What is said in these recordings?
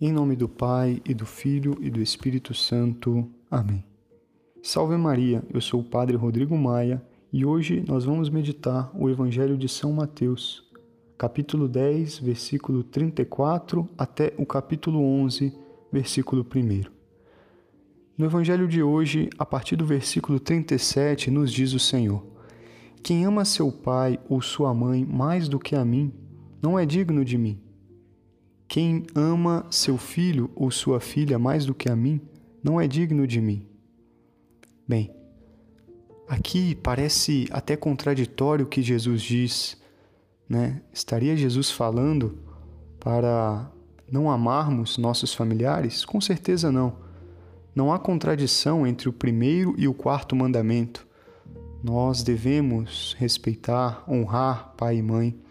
Em nome do Pai, e do Filho, e do Espírito Santo. Amém. Salve Maria, eu sou o Padre Rodrigo Maia e hoje nós vamos meditar o Evangelho de São Mateus, capítulo 10, versículo 34 até o capítulo 11, versículo 1. No Evangelho de hoje, a partir do versículo 37, nos diz o Senhor: Quem ama seu pai ou sua mãe mais do que a mim, não é digno de mim. Quem ama seu filho ou sua filha mais do que a mim, não é digno de mim. Bem, aqui parece até contraditório o que Jesus diz, né? Estaria Jesus falando para não amarmos nossos familiares? Com certeza não. Não há contradição entre o primeiro e o quarto mandamento. Nós devemos respeitar, honrar pai e mãe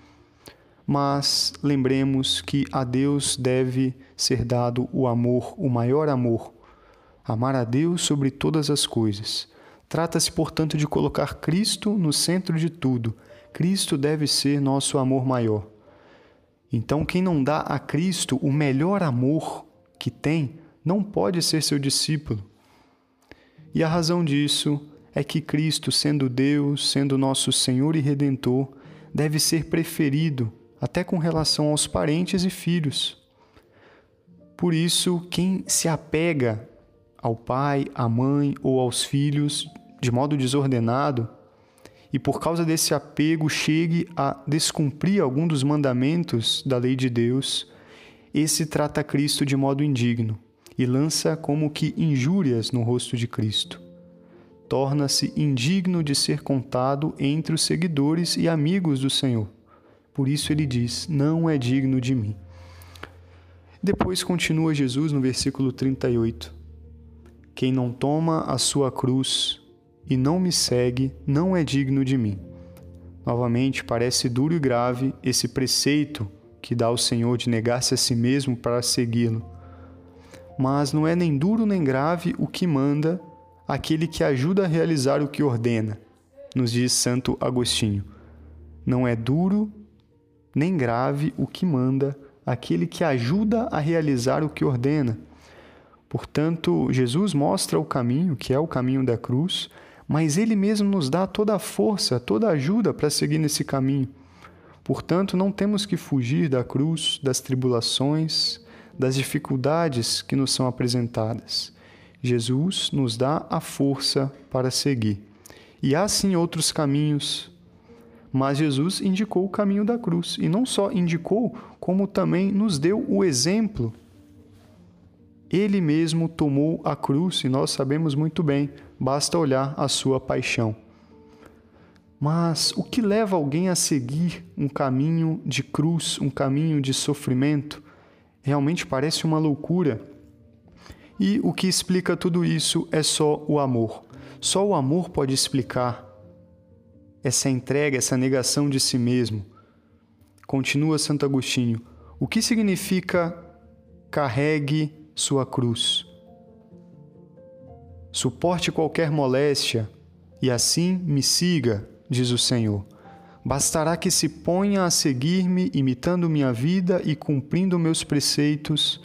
mas lembremos que a Deus deve ser dado o amor, o maior amor. Amar a Deus sobre todas as coisas. Trata-se, portanto, de colocar Cristo no centro de tudo. Cristo deve ser nosso amor maior. Então, quem não dá a Cristo o melhor amor que tem, não pode ser seu discípulo. E a razão disso é que Cristo, sendo Deus, sendo nosso Senhor e Redentor, deve ser preferido até com relação aos parentes e filhos. Por isso, quem se apega ao pai, à mãe ou aos filhos de modo desordenado, e por causa desse apego chegue a descumprir algum dos mandamentos da lei de Deus, esse trata Cristo de modo indigno e lança como que injúrias no rosto de Cristo. Torna-se indigno de ser contado entre os seguidores e amigos do Senhor. Por isso ele diz: Não é digno de mim. Depois continua Jesus no versículo 38. Quem não toma a sua cruz e não me segue não é digno de mim. Novamente, parece duro e grave esse preceito que dá o Senhor de negar-se a si mesmo para segui-lo. Mas não é nem duro nem grave o que manda aquele que ajuda a realizar o que ordena, nos diz Santo Agostinho. Não é duro nem grave o que manda aquele que ajuda a realizar o que ordena. Portanto, Jesus mostra o caminho, que é o caminho da cruz, mas ele mesmo nos dá toda a força, toda a ajuda para seguir nesse caminho. Portanto, não temos que fugir da cruz, das tribulações, das dificuldades que nos são apresentadas. Jesus nos dá a força para seguir. E há sim outros caminhos mas Jesus indicou o caminho da cruz e não só indicou, como também nos deu o exemplo. Ele mesmo tomou a cruz e nós sabemos muito bem, basta olhar a sua paixão. Mas o que leva alguém a seguir um caminho de cruz, um caminho de sofrimento? Realmente parece uma loucura. E o que explica tudo isso é só o amor. Só o amor pode explicar essa entrega, essa negação de si mesmo. Continua Santo Agostinho. O que significa carregue sua cruz? Suporte qualquer moléstia e assim me siga, diz o Senhor. Bastará que se ponha a seguir-me, imitando minha vida e cumprindo meus preceitos,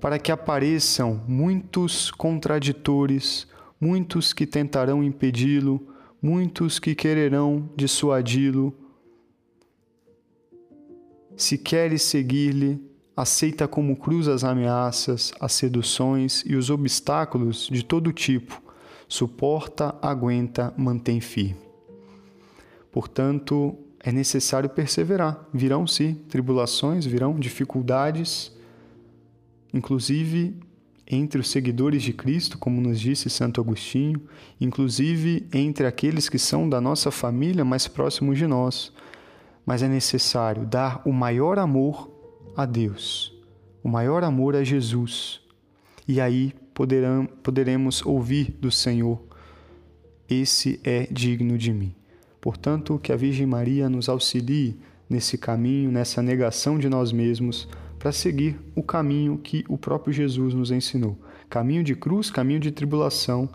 para que apareçam muitos contraditores, muitos que tentarão impedi-lo, muitos que quererão dissuadi-lo. Se queres seguir-lhe, aceita como cruz as ameaças, as seduções e os obstáculos de todo tipo. Suporta, aguenta, mantém firme. Portanto, é necessário perseverar. Virão sim tribulações, virão dificuldades, inclusive entre os seguidores de Cristo, como nos disse Santo Agostinho, inclusive entre aqueles que são da nossa família mais próximos de nós. Mas é necessário dar o maior amor a Deus, o maior amor a Jesus. E aí poderão, poderemos ouvir do Senhor: Esse é digno de mim. Portanto, que a Virgem Maria nos auxilie nesse caminho, nessa negação de nós mesmos para seguir o caminho que o próprio Jesus nos ensinou. Caminho de cruz, caminho de tribulação,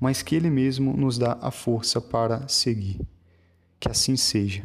mas que Ele mesmo nos dá a força para seguir. Que assim seja.